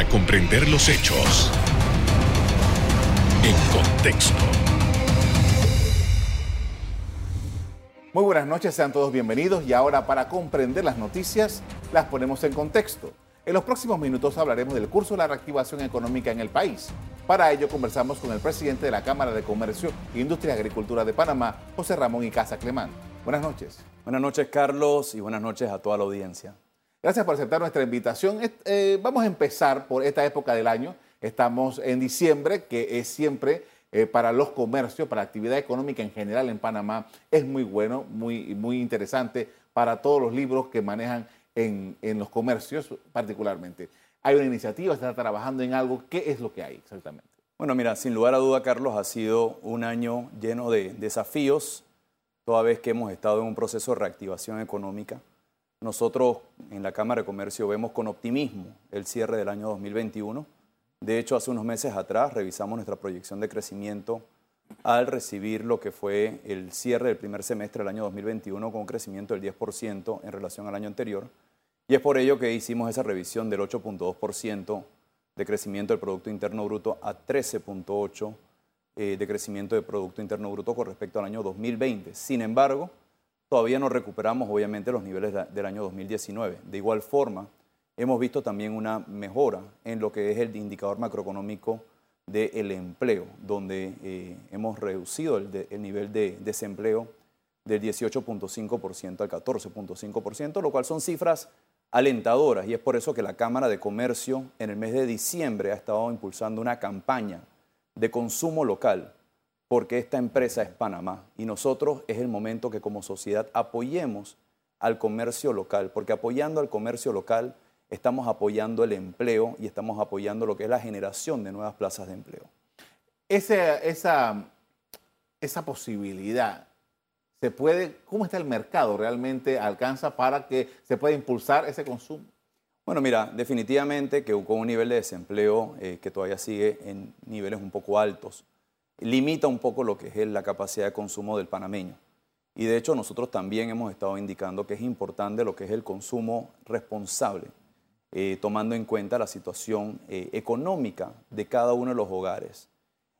para comprender los hechos en contexto. Muy buenas noches, sean todos bienvenidos y ahora para comprender las noticias las ponemos en contexto. En los próximos minutos hablaremos del curso de la reactivación económica en el país. Para ello conversamos con el presidente de la Cámara de Comercio, Industria y Agricultura de Panamá, José Ramón Icaza Clemán. Buenas noches. Buenas noches, Carlos, y buenas noches a toda la audiencia. Gracias por aceptar nuestra invitación. Eh, vamos a empezar por esta época del año. Estamos en diciembre, que es siempre eh, para los comercios, para la actividad económica en general en Panamá, es muy bueno, muy, muy interesante para todos los libros que manejan en, en los comercios particularmente. Hay una iniciativa, se está trabajando en algo. ¿Qué es lo que hay exactamente? Bueno, mira, sin lugar a duda, Carlos, ha sido un año lleno de desafíos, toda vez que hemos estado en un proceso de reactivación económica. Nosotros en la Cámara de Comercio vemos con optimismo el cierre del año 2021. De hecho, hace unos meses atrás revisamos nuestra proyección de crecimiento al recibir lo que fue el cierre del primer semestre del año 2021 con un crecimiento del 10% en relación al año anterior. Y es por ello que hicimos esa revisión del 8.2% de crecimiento del Producto Interno Bruto a 13.8% eh, de crecimiento del Producto Interno Bruto con respecto al año 2020. Sin embargo, todavía no recuperamos obviamente los niveles del año 2019. De igual forma, hemos visto también una mejora en lo que es el indicador macroeconómico del empleo, donde eh, hemos reducido el, el nivel de desempleo del 18.5% al 14.5%, lo cual son cifras alentadoras y es por eso que la Cámara de Comercio en el mes de diciembre ha estado impulsando una campaña de consumo local porque esta empresa es Panamá y nosotros es el momento que como sociedad apoyemos al comercio local, porque apoyando al comercio local estamos apoyando el empleo y estamos apoyando lo que es la generación de nuevas plazas de empleo. esa, esa posibilidad se puede, ¿cómo está el mercado realmente alcanza para que se pueda impulsar ese consumo? Bueno, mira, definitivamente que con un nivel de desempleo eh, que todavía sigue en niveles un poco altos, limita un poco lo que es la capacidad de consumo del panameño. Y de hecho nosotros también hemos estado indicando que es importante lo que es el consumo responsable, eh, tomando en cuenta la situación eh, económica de cada uno de los hogares.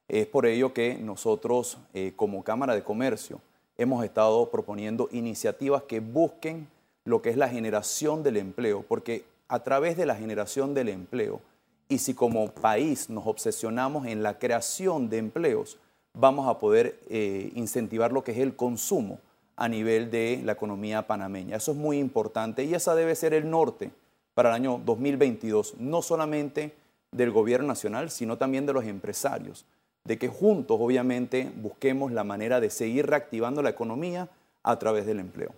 Es por ello que nosotros como Cámara de Comercio hemos estado proponiendo iniciativas que busquen lo que es la generación del empleo, porque a través de la generación del empleo, y si como país nos obsesionamos en la creación de empleos, vamos a poder eh, incentivar lo que es el consumo a nivel de la economía panameña. Eso es muy importante y esa debe ser el norte para el año 2022, no solamente del gobierno nacional, sino también de los empresarios de que juntos, obviamente, busquemos la manera de seguir reactivando la economía a través del empleo.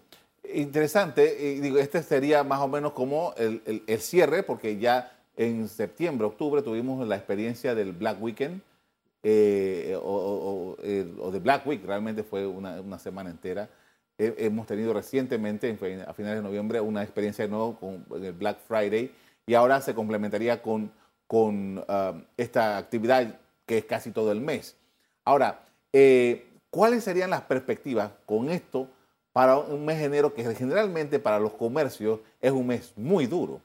Interesante, digo, este sería más o menos como el, cierre, porque ya en septiembre, octubre tuvimos la experiencia del Black Weekend, eh, o, de Black Week, realmente fue una, semana entera. hemos tenido recientemente, a finales de noviembre, una experiencia de nuevo con el Black Friday y ahora se complementaría con, ah, esta actividad que es casi todo el mes. Ahora, eh, ¿cuáles serían las perspectivas con esto para un mes de enero que generalmente para los comercios es un mes muy duro?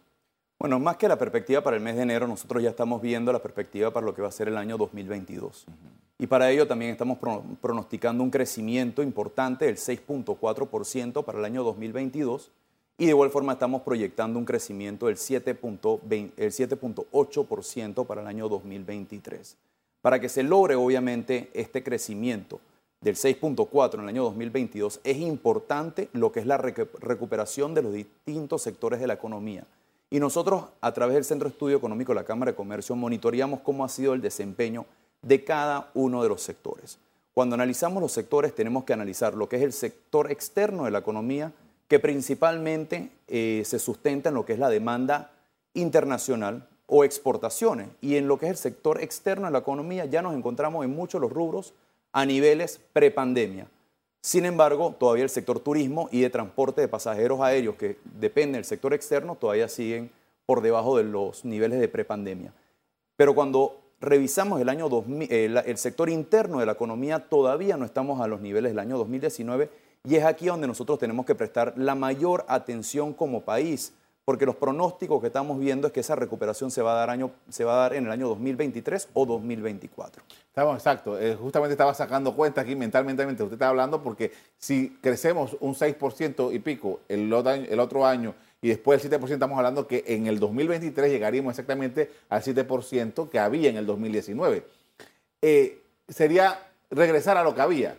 Bueno, más que la perspectiva para el mes de enero, nosotros ya estamos viendo la perspectiva para lo que va a ser el año 2022. Y para ello también estamos pronosticando un crecimiento importante del 6.4% para el año 2022 y de igual forma estamos proyectando un crecimiento del 7.8% para el año 2023. Para que se logre obviamente este crecimiento del 6.4 en el año 2022, es importante lo que es la recuperación de los distintos sectores de la economía. Y nosotros, a través del Centro de Estudio Económico de la Cámara de Comercio, monitoreamos cómo ha sido el desempeño de cada uno de los sectores. Cuando analizamos los sectores, tenemos que analizar lo que es el sector externo de la economía, que principalmente eh, se sustenta en lo que es la demanda internacional, o exportaciones. Y en lo que es el sector externo de la economía ya nos encontramos en muchos los rubros a niveles prepandemia. Sin embargo, todavía el sector turismo y de transporte de pasajeros aéreos, que depende del sector externo, todavía siguen por debajo de los niveles de prepandemia. Pero cuando revisamos el, año 2000, el, el sector interno de la economía, todavía no estamos a los niveles del año 2019 y es aquí donde nosotros tenemos que prestar la mayor atención como país porque los pronósticos que estamos viendo es que esa recuperación se va a dar, en el año 2023 o 2024. Estamos, exacto. Eh, justamente estaba sacando cuenta aquí mentalmente, usted está hablando, porque si crecemos un 6% y pico el, otro año y después el 7%, estamos hablando que en el 2023 llegaríamos exactamente al 7% que había en el 2019. Eh, sería regresar a lo que había.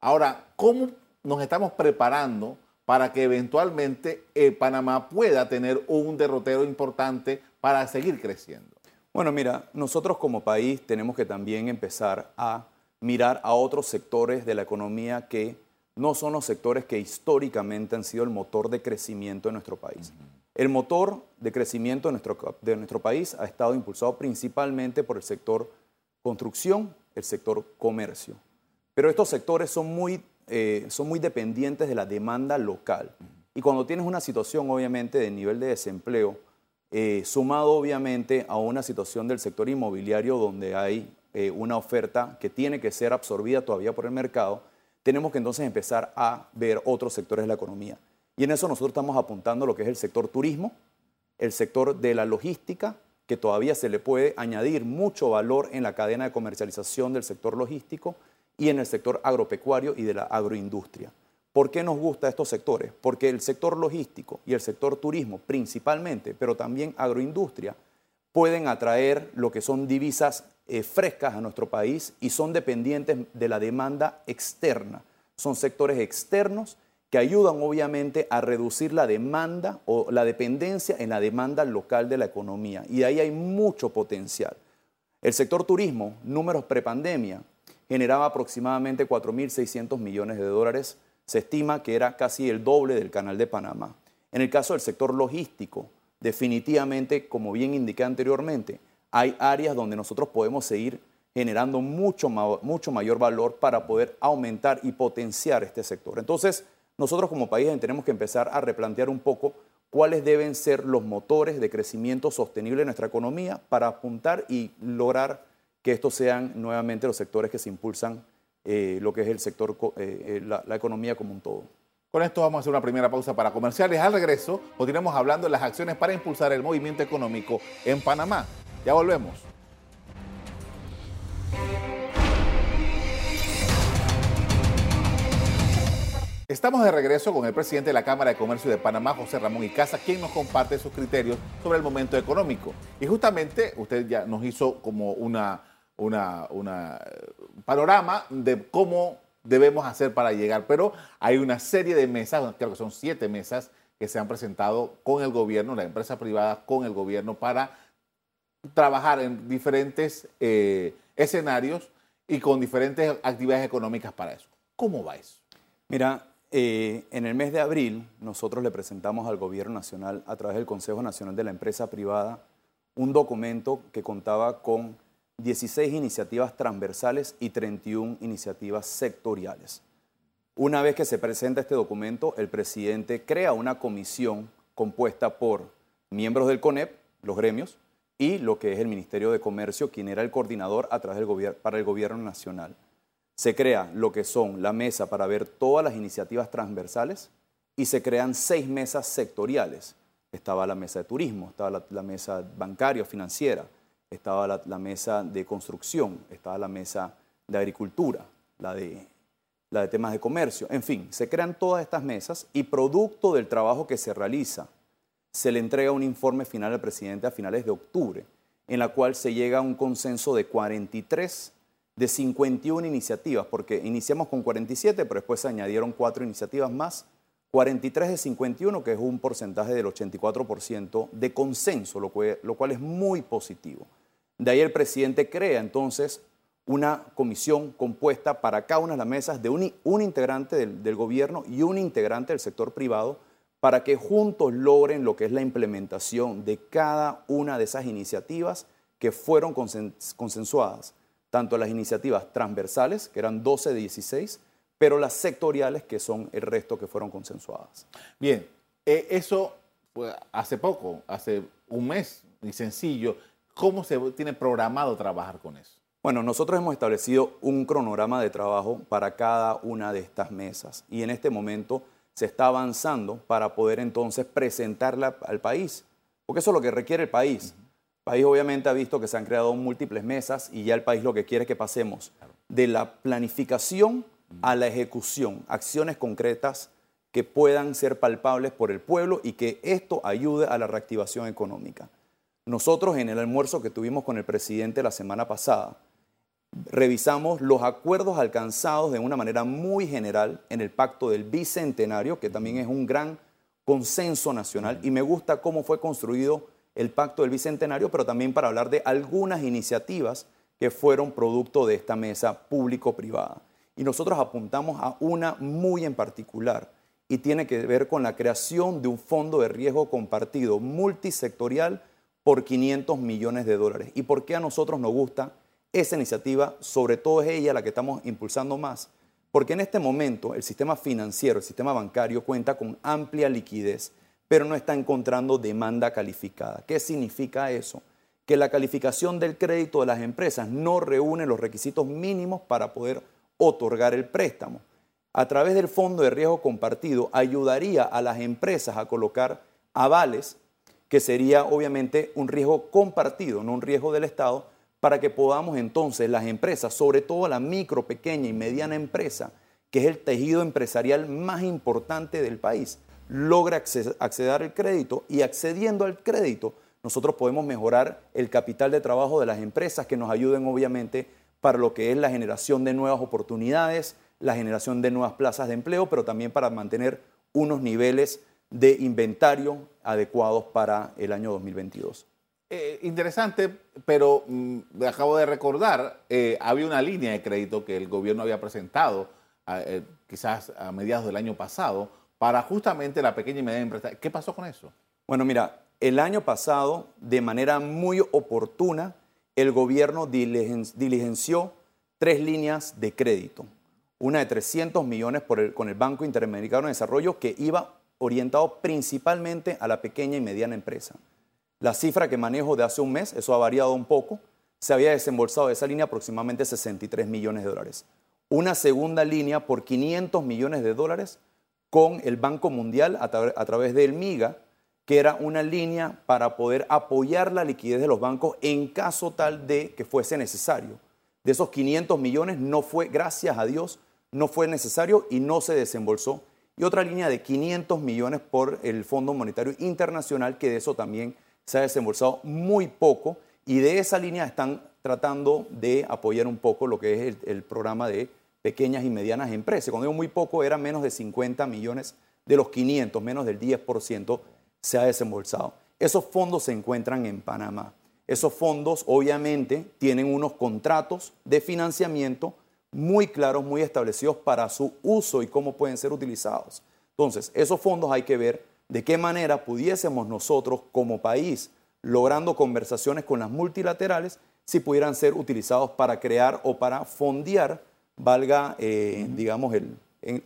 Ahora, ¿cómo nos estamos preparando para que eventualmente eh, Panamá pueda tener un derrotero importante para seguir creciendo? Bueno, mira, nosotros como país tenemos que también empezar a mirar a otros sectores de la economía que no son los sectores que históricamente han sido el motor de crecimiento de nuestro país. El motor de crecimiento de nuestro, de nuestro país ha estado impulsado principalmente por el sector construcción, el sector comercio. Pero estos sectores son muy, eh, son muy dependientes de la demanda local. Y cuando tienes una situación, obviamente, de nivel de desempleo, eh, sumado obviamente a una situación del sector inmobiliario donde hay eh, una oferta que tiene que ser absorbida todavía por el mercado, tenemos que entonces empezar a ver otros sectores de la economía. Y en eso nosotros estamos apuntando lo que es el sector turismo, el sector de la logística, que todavía se le puede añadir mucho valor en la cadena de comercialización del sector logístico y en el sector agropecuario y de la agroindustria. ¿Por qué nos gustan estos sectores? Porque el sector logístico y el sector turismo principalmente, pero también agroindustria, pueden atraer lo que son divisas eh, frescas a nuestro país y son dependientes de la demanda externa. Son sectores externos que ayudan obviamente a reducir la demanda o la dependencia en la demanda local de la economía. Y ahí hay mucho potencial. El sector turismo, números prepandemia, generaba aproximadamente 4.600 millones de dólares. Se estima que era casi el doble del canal de Panamá. En el caso del sector logístico, definitivamente, como bien indiqué anteriormente, hay áreas donde nosotros podemos seguir generando mucho, mucho mayor valor para poder aumentar y potenciar este sector. Entonces, nosotros como país tenemos que empezar a replantear un poco cuáles deben ser los motores de crecimiento sostenible de nuestra economía para apuntar y lograr que estos sean nuevamente los sectores que se impulsan eh, lo que es el sector, eh, eh, la, economía como un todo. Con esto vamos a hacer una primera pausa para comerciales. Al regreso continuamos hablando de las acciones para impulsar el movimiento económico en Panamá. Ya volvemos. Estamos de regreso con el presidente de la Cámara de Comercio de Panamá, José Ramón Icaza, quien nos comparte sus criterios sobre el momento económico. Y justamente usted ya nos hizo como una, una, una panorama de cómo debemos hacer para llegar, pero hay una serie de mesas, creo que son siete mesas, que se han presentado con el gobierno, la empresa privada con el gobierno para trabajar en diferentes eh, escenarios y con diferentes actividades económicas para eso. ¿Cómo va eso? Mira, eh, en el mes de abril nosotros le presentamos al Gobierno Nacional a través del Consejo Nacional de la Empresa Privada un documento que contaba con 16 iniciativas transversales y 31 iniciativas sectoriales. Una vez que se presenta este documento, el presidente crea una comisión compuesta por miembros del CONEP, los gremios, y lo que es el Ministerio de Comercio, quien era el coordinador a través del para el gobierno nacional. Se crea lo que son la mesa para ver todas las iniciativas transversales y se crean seis mesas sectoriales. Estaba la mesa de turismo, estaba la, mesa bancaria financiera, estaba la, la, mesa de construcción, estaba la mesa de agricultura, la de, la de temas de comercio. En fin, se crean todas estas mesas y producto del trabajo que se realiza se le entrega un informe final al presidente a finales de octubre, en la cual se llega a un consenso de 43 de 51 iniciativas, porque iniciamos con 47, pero después se añadieron cuatro iniciativas más, 43 de 51, que es un porcentaje del 84% de consenso, lo cual, es muy positivo. De ahí el presidente crea entonces una comisión compuesta para cada una de las mesas de un, un integrante del, del, gobierno y un integrante del sector privado para que juntos logren lo que es la implementación de cada una de esas iniciativas que fueron consensuadas, tanto las iniciativas transversales, que eran 12 de 16, pero las sectoriales, que son el resto que fueron consensuadas. Bien, eh, eso hace poco, hace un mes, y sencillo, ¿cómo se tiene programado trabajar con eso? Bueno, nosotros hemos establecido un cronograma de trabajo para cada una de estas mesas y en este momento se está avanzando para poder entonces presentarla al país, porque eso es lo que requiere el país. El país obviamente ha visto que se han creado múltiples mesas y ya el país lo que quiere es que pasemos de la planificación a la ejecución, acciones concretas que puedan ser palpables por el pueblo y que esto ayude a la reactivación económica. Nosotros en el almuerzo que tuvimos con el presidente la semana pasada, revisamos los acuerdos alcanzados de una manera muy general en el pacto del Bicentenario, que también es un gran consenso nacional, y me gusta cómo fue construido el pacto del Bicentenario, pero también para hablar de algunas iniciativas que fueron producto de esta mesa público-privada. Y nosotros apuntamos a una muy en particular, y tiene que ver con la creación de un fondo de riesgo compartido multisectorial por 500 millones de dólares. ¿Y por qué a nosotros nos gusta esa iniciativa? Sobre todo es ella la que estamos impulsando más. Porque en este momento el sistema financiero, el sistema bancario cuenta con amplia liquidez, pero no está encontrando demanda calificada. ¿Qué significa eso? Que la calificación del crédito de las empresas no reúne los requisitos mínimos para poder otorgar el préstamo. A través del fondo de riesgo compartido ayudaría a las empresas a colocar avales, que sería obviamente un riesgo compartido, no un riesgo del Estado, para que podamos entonces las empresas, sobre todo la micro, pequeña y mediana empresa, que es el tejido empresarial más importante del país, logre acceder al crédito y accediendo al crédito, nosotros podemos mejorar el capital de trabajo de las empresas que nos ayuden obviamente para lo que es la generación de nuevas oportunidades, la generación de nuevas plazas de empleo, pero también para mantener unos niveles de inventario adecuados para el año 2022. Eh, interesante, pero mm, acabo de recordar, eh, había una línea de crédito que el gobierno había presentado eh, quizás a mediados del año pasado para justamente la pequeña y mediana empresa. ¿Qué pasó con eso? Bueno, mira, el año pasado, de manera muy oportuna, el gobierno diligenció tres líneas de crédito una de 300 millones con el Banco Interamericano de Desarrollo que iba orientado principalmente a la pequeña y mediana empresa. La cifra que manejo de hace un mes, eso ha variado un poco, se había desembolsado de esa línea aproximadamente 63 millones de dólares. Una segunda línea por 500 millones de dólares con el Banco Mundial a, a través del MIGA, que era una línea para poder apoyar la liquidez de los bancos en caso tal de que fuese necesario. De esos 500 millones no fue, gracias a Dios, no fue necesario y no se desembolsó. Y otra línea de 500 millones por el Fondo Monetario Internacional, que de eso también se ha desembolsado muy poco. Y de esa línea están tratando de apoyar un poco lo que es el, programa de pequeñas y medianas empresas. Cuando digo muy poco, era menos de 50 millones de los 500, menos del 10% se ha desembolsado. Esos fondos se encuentran en Panamá. Esos fondos obviamente tienen unos contratos de financiamiento muy claros, muy establecidos para su uso y cómo pueden ser utilizados. Entonces, esos fondos hay que ver de qué manera pudiésemos nosotros como país, logrando conversaciones con las multilaterales, si pudieran ser utilizados para crear o para fondear, valga, eh, digamos, el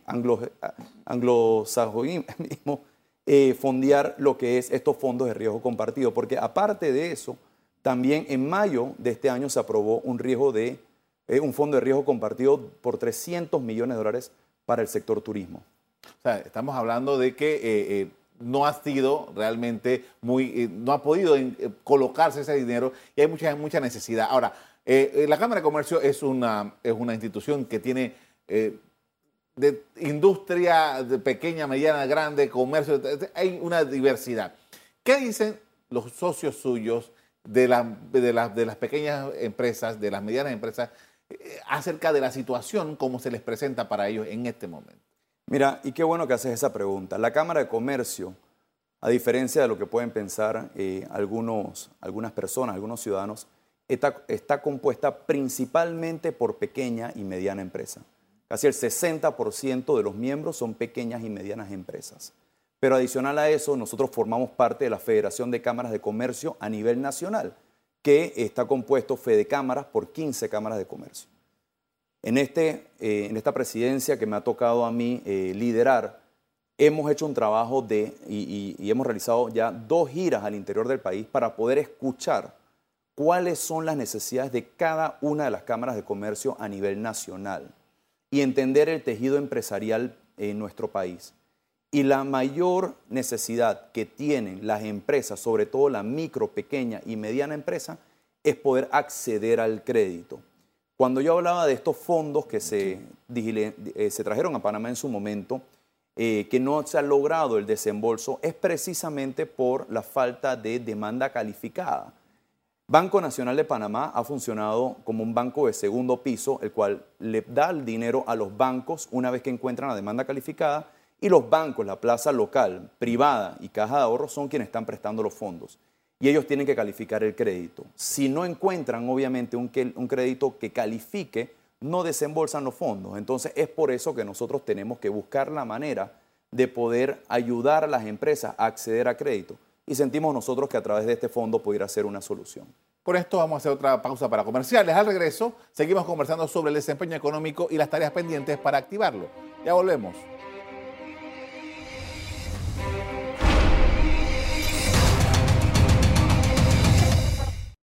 anglo, anglosajonismo, eh, fondear lo que es estos fondos de riesgo compartido. Porque aparte de eso, también en mayo de este año se aprobó un riesgo de un fondo de riesgo compartido por 300 millones de dólares para el sector turismo. O sea, estamos hablando de que eh, eh, no ha sido realmente muy, eh, no ha podido colocarse ese dinero y hay mucha, mucha necesidad. Ahora, la Cámara de Comercio es una, es una institución que tiene de industria de pequeña, mediana, grande, comercio, hay una diversidad. ¿Qué dicen los socios suyos de, de, de las pequeñas empresas, de las medianas empresas, eh, acerca de la situación como se les presenta para ellos en este momento. Mira, y qué bueno que haces esa pregunta. La Cámara de Comercio, a diferencia de lo que pueden pensar eh, algunos, algunas personas, algunos ciudadanos, está, está compuesta principalmente por pequeña y mediana empresa. Casi el 60% de los miembros son pequeñas y medianas empresas. Pero adicional a eso, nosotros formamos parte de la Federación de Cámaras de Comercio a nivel nacional que está compuesto Fede Cámaras por 15 cámaras de comercio. En, este, eh, en esta presidencia que me ha tocado a mí eh, liderar, hemos hecho un trabajo de, y, y hemos realizado ya dos giras al interior del país para poder escuchar cuáles son las necesidades de cada una de las cámaras de comercio a nivel nacional y entender el tejido empresarial en nuestro país. Y la mayor necesidad que tienen las empresas, sobre todo la micro, pequeña y mediana empresa, es poder acceder al crédito. Cuando yo hablaba de estos fondos que se, eh, se trajeron a Panamá en su momento, eh, que no se ha logrado el desembolso, es precisamente por la falta de demanda calificada. Banco Nacional de Panamá ha funcionado como un banco de segundo piso, el cual le da el dinero a los bancos una vez que encuentran la demanda calificada y los bancos, la plaza local, privada y caja de ahorros son quienes están prestando los fondos y ellos tienen que calificar el crédito. Si no encuentran, obviamente, un, un crédito que califique, no desembolsan los fondos. Entonces es por eso que nosotros tenemos que buscar la manera de poder ayudar a las empresas a acceder a crédito. Y sentimos nosotros que a través de este fondo pudiera ser una solución. Por esto vamos a hacer otra pausa para comerciales. Al regreso, seguimos conversando sobre el desempeño económico y las tareas pendientes para activarlo. Ya volvemos.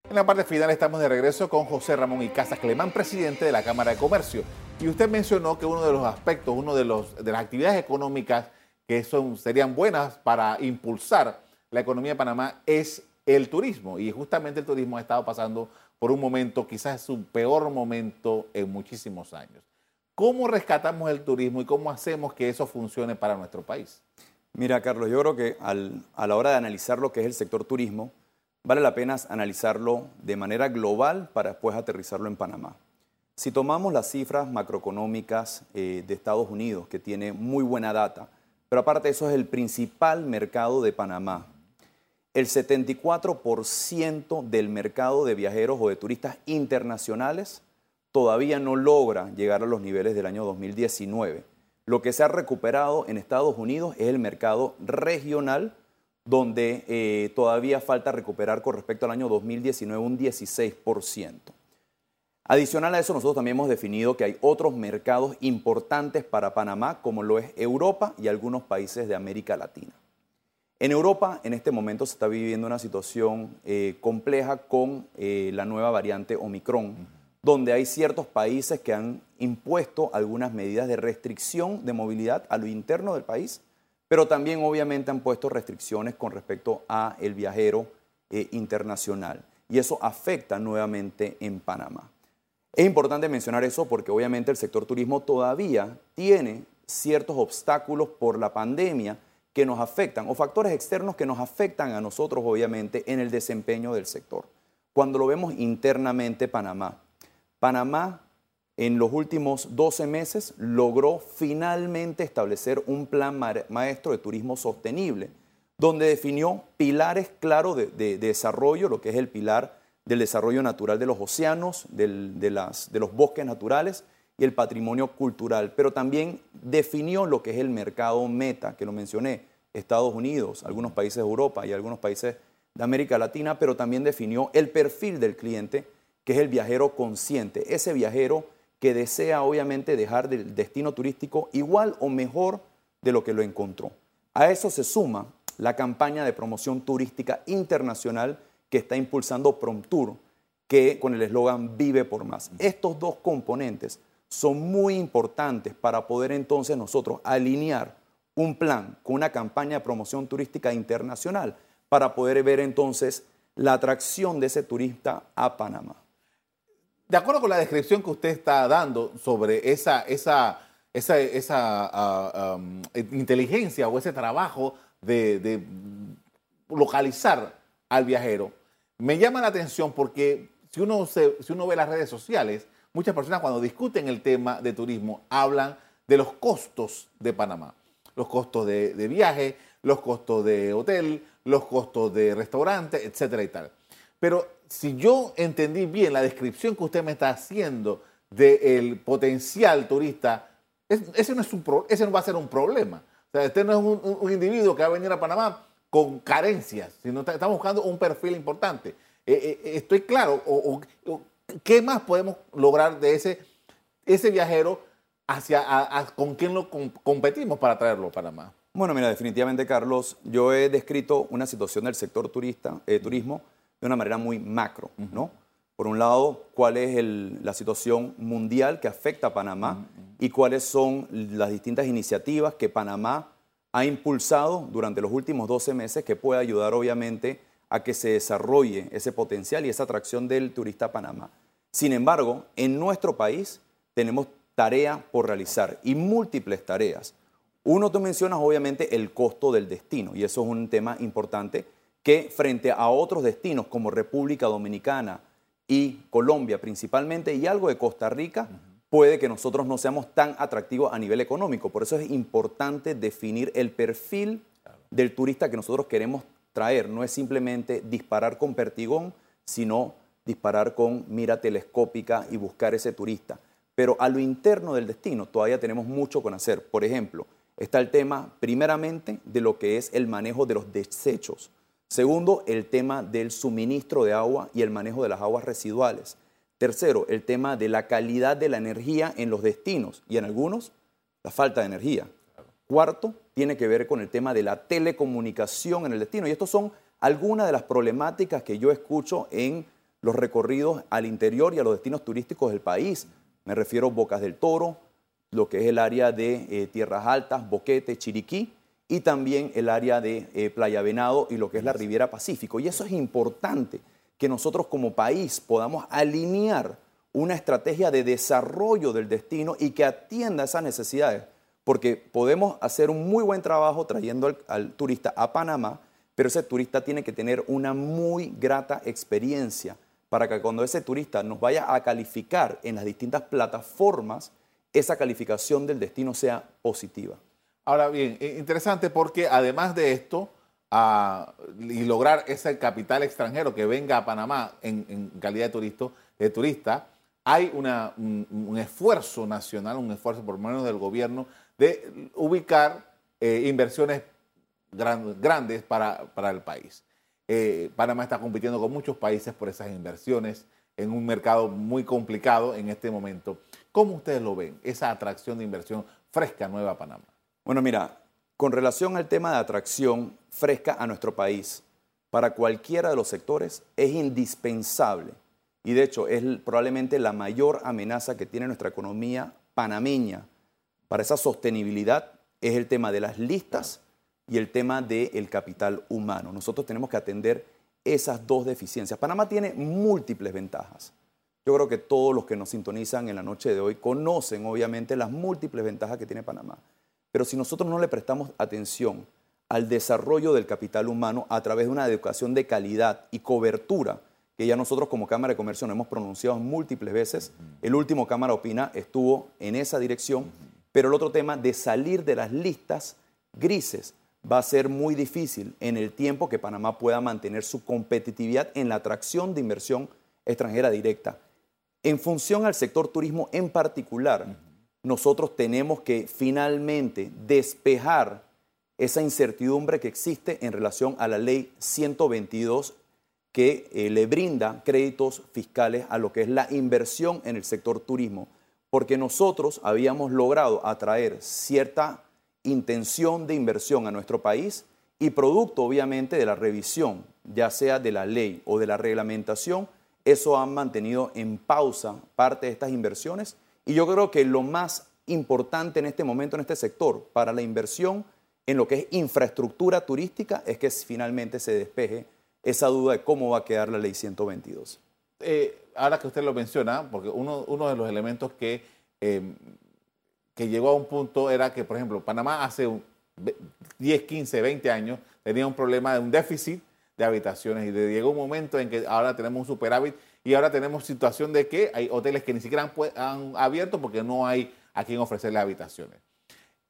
En la parte final estamos de regreso con José Ramón y Casas Clemán, presidente de la Cámara de Comercio. Y usted mencionó que uno de los aspectos, uno de, los, de las actividades económicas que son, serían buenas para impulsar la economía de Panamá es el turismo. Y justamente el turismo ha estado pasando por un momento, quizás su peor momento en muchísimos años. ¿Cómo rescatamos el turismo y cómo hacemos que eso funcione para nuestro país? Mira, Carlos, yo creo que a la hora de analizar lo que es el sector turismo, vale la pena analizarlo de manera global para después aterrizarlo en Panamá. Si tomamos las cifras macroeconómicas eh, de Estados Unidos, que tiene muy buena data, pero aparte eso es el principal mercado de Panamá, el 74% del mercado de viajeros o de turistas internacionales todavía no logra llegar a los niveles del año 2019. Lo que se ha recuperado en Estados Unidos es el mercado regional, donde eh, todavía falta recuperar con respecto al año 2019 un 16%. Adicional a eso, nosotros también hemos definido que hay otros mercados importantes para Panamá, como lo es Europa y algunos países de América Latina. En Europa, en este momento, se está viviendo una situación eh, compleja con eh, la nueva variante Omicron, donde hay ciertos países que han impuesto algunas medidas de restricción de movilidad a lo interno del país pero también obviamente han puesto restricciones con respecto a el viajero eh, internacional y eso afecta nuevamente en Panamá. Es importante mencionar eso porque obviamente el sector turismo todavía tiene ciertos obstáculos por la pandemia que nos afectan o factores externos que nos afectan a nosotros obviamente en el desempeño del sector. Cuando lo vemos internamente Panamá, Panamá en los últimos 12 meses logró finalmente establecer un plan maestro de turismo sostenible, donde definió pilares claros de, desarrollo, lo que es el pilar del desarrollo natural de los océanos, de, de los bosques naturales y el patrimonio cultural, pero también definió lo que es el mercado meta, que lo mencioné, Estados Unidos, algunos países de Europa y algunos países de América Latina, pero también definió el perfil del cliente, que es el viajero consciente, ese viajero que desea obviamente dejar del destino turístico igual o mejor de lo que lo encontró. A eso se suma la campaña de promoción turística internacional que está impulsando PromTour, que con el eslogan Vive por más. Estos dos componentes son muy importantes para poder entonces nosotros alinear un plan con una campaña de promoción turística internacional para poder ver entonces la atracción de ese turista a Panamá. De acuerdo con la descripción que usted está dando sobre esa, esa, esa, ah, um, inteligencia o ese trabajo de, localizar al viajero, me llama la atención porque si uno, si uno ve las redes sociales, muchas personas cuando discuten el tema de turismo hablan de los costos de Panamá. Los costos de, viaje, los costos de hotel, los costos de restaurante, etcétera y tal. Pero si yo entendí bien la descripción que usted me está haciendo del potencial turista, ese, no es un ese no va a ser un problema. O sea, este no es un, individuo que va a venir a Panamá con carencias, sino estamos buscando un perfil importante. Eh, eh, estoy claro, ¿qué más podemos lograr de ese, ese viajero hacia con quién lo competimos para traerlo a Panamá? Bueno, mira, definitivamente, Carlos, yo he descrito una situación del sector turista, turismo de una manera muy macro, ¿no? Por un lado, cuál es la situación mundial que afecta a Panamá y cuáles son las distintas iniciativas que Panamá ha impulsado durante los últimos 12 meses que puede ayudar obviamente a que se desarrolle ese potencial y esa atracción del turista a Panamá. Sin embargo, en nuestro país tenemos tarea por realizar y múltiples tareas. Uno, tú mencionas obviamente el costo del destino y eso es un tema importante que frente a otros destinos como República Dominicana y Colombia principalmente y algo de Costa Rica, puede que nosotros no seamos tan atractivos a nivel económico. Por eso es importante definir el perfil del turista que nosotros queremos No es simplemente disparar con pertigón, sino disparar con mira telescópica y buscar ese turista. Pero a lo interno del destino todavía tenemos mucho con hacer. Por ejemplo, está el tema primeramente de lo que es el manejo de los desechos. Segundo, el tema del suministro de agua y el manejo de las aguas residuales. Tercero, el tema de la calidad de la energía en los destinos y en algunos la falta de energía. Cuarto, tiene que ver con el tema de la telecomunicación en el destino. Y estas son algunas de las problemáticas que yo escucho en los recorridos al interior y a los destinos turísticos del país. Me refiero a Bocas del Toro, lo que es el área de eh, Tierras Altas, Boquete, Chiriquí, y también el área de eh, Playa Venado y lo que es la Riviera Pacífico. Y eso es importante que nosotros como país podamos alinear una estrategia de desarrollo del destino y que atienda esas necesidades, porque podemos hacer un muy buen trabajo trayendo al, turista a Panamá, pero ese turista tiene que tener una muy grata experiencia para que cuando ese turista nos vaya a calificar en las distintas plataformas, esa calificación del destino sea positiva. Ahora bien, interesante porque además de esto, y lograr ese capital extranjero que venga a Panamá en, calidad de turista, hay un, esfuerzo nacional, un esfuerzo por lo menos del gobierno de ubicar eh, inversiones grandes para, el país. Eh, Panamá está compitiendo con muchos países por esas inversiones en un mercado muy complicado en este momento. ¿Cómo ustedes lo ven, esa atracción de inversión fresca nueva Panamá? Bueno, mira, con relación al tema de atracción fresca a nuestro país, para cualquiera de los sectores es indispensable y de hecho es probablemente la mayor amenaza que tiene nuestra economía panameña para esa sostenibilidad es el tema de las listas y el tema del capital humano. Nosotros tenemos que atender esas dos deficiencias. Panamá tiene múltiples ventajas. Yo creo que todos los que nos sintonizan en la noche de hoy conocen obviamente las múltiples ventajas que tiene Panamá. Pero si nosotros no le prestamos atención al desarrollo del capital humano a través de una educación de calidad y cobertura, que ya nosotros como Cámara de Comercio nos hemos pronunciado múltiples veces, el último Cámara Opina estuvo en esa dirección, pero el otro tema de salir de las listas grises va a ser muy difícil en el tiempo que Panamá pueda mantener su competitividad en la atracción de inversión extranjera directa. En función al sector turismo en particular, nosotros tenemos que finalmente despejar esa incertidumbre que existe en relación a la ley 122 que eh, le brinda créditos fiscales a lo que es la inversión en el sector turismo, porque nosotros habíamos logrado atraer cierta intención de inversión a nuestro país y producto obviamente de la revisión, ya sea de la ley o de la reglamentación, eso ha mantenido en pausa parte de estas inversiones y yo creo que lo más importante en este momento en este sector para la inversión en lo que es infraestructura turística es que finalmente se despeje esa duda de cómo va a quedar la ley 122. Eh, ahora que usted lo menciona, porque uno, uno de los elementos que, em, que llegó a un punto era que, por ejemplo, Panamá hace 10, 15, 20 años tenía un problema de un déficit de habitaciones y llegó un momento en que ahora tenemos un superávit y ahora tenemos situación de que hay hoteles que ni siquiera han, abierto porque no hay a quien ofrecerle habitaciones.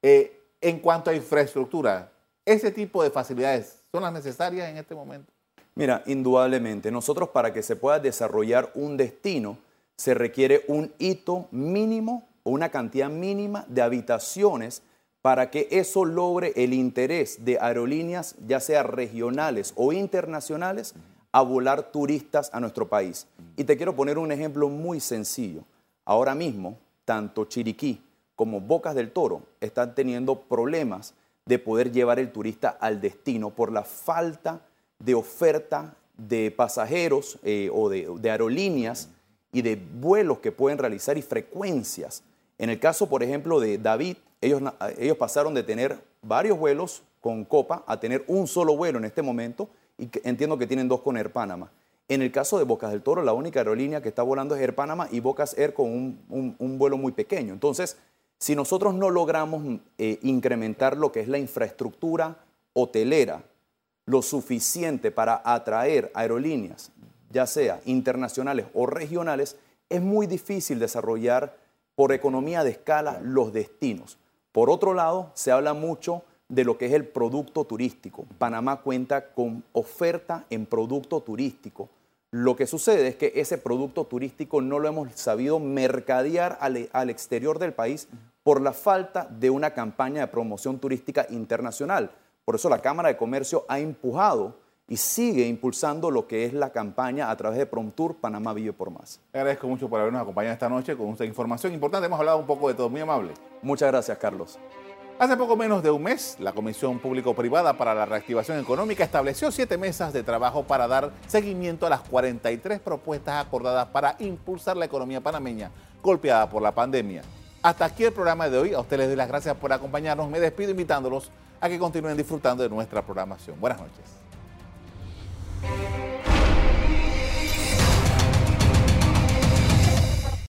Eh, en cuanto a infraestructura, ¿ese tipo de facilidades son las necesarias en este momento? Mira, indudablemente, nosotros para que se pueda desarrollar un destino se requiere un hito mínimo o una cantidad mínima de habitaciones para que eso logre el interés de aerolíneas, ya sea regionales o internacionales, a volar turistas a nuestro país. Y te quiero poner un ejemplo muy sencillo. Ahora mismo, tanto Chiriquí como Bocas del Toro están teniendo problemas de poder llevar el turista al destino por la falta de oferta de pasajeros eh, o de, aerolíneas y de vuelos que pueden realizar y frecuencias. En el caso, por ejemplo, de David, ellos, ellos pasaron de tener varios vuelos con Copa a tener un solo vuelo en este momento y entiendo que tienen dos con Air Panama. En el caso de Bocas del Toro, la única aerolínea que está volando es Air Panama y Bocas Air con un, vuelo muy pequeño. Entonces, si nosotros no logramos eh, incrementar lo que es la infraestructura hotelera lo suficiente para atraer aerolíneas, ya sea internacionales o regionales, es muy difícil desarrollar por economía de escala los destinos. Por otro lado, se habla mucho de lo que es el producto turístico. Panamá cuenta con oferta en producto turístico. Lo que sucede es que ese producto turístico no lo hemos sabido mercadear al, al, exterior del país por la falta de una campaña de promoción turística internacional. Por eso la Cámara de Comercio ha empujado y sigue impulsando lo que es la campaña a través de Promtour Panamá Vive por Más. agradezco mucho por habernos acompañado esta noche con esta información importante. Hemos hablado un poco de todo, muy amable. Muchas gracias, Carlos. Hace poco menos de un mes, la Comisión Público-Privada para la Reactivación Económica estableció siete mesas de trabajo para dar seguimiento a las 43 propuestas acordadas para impulsar la economía panameña golpeada por la pandemia. Hasta aquí el programa de hoy. A ustedes les doy las gracias por acompañarnos. Me despido invitándolos a que continúen disfrutando de nuestra programación. Buenas noches.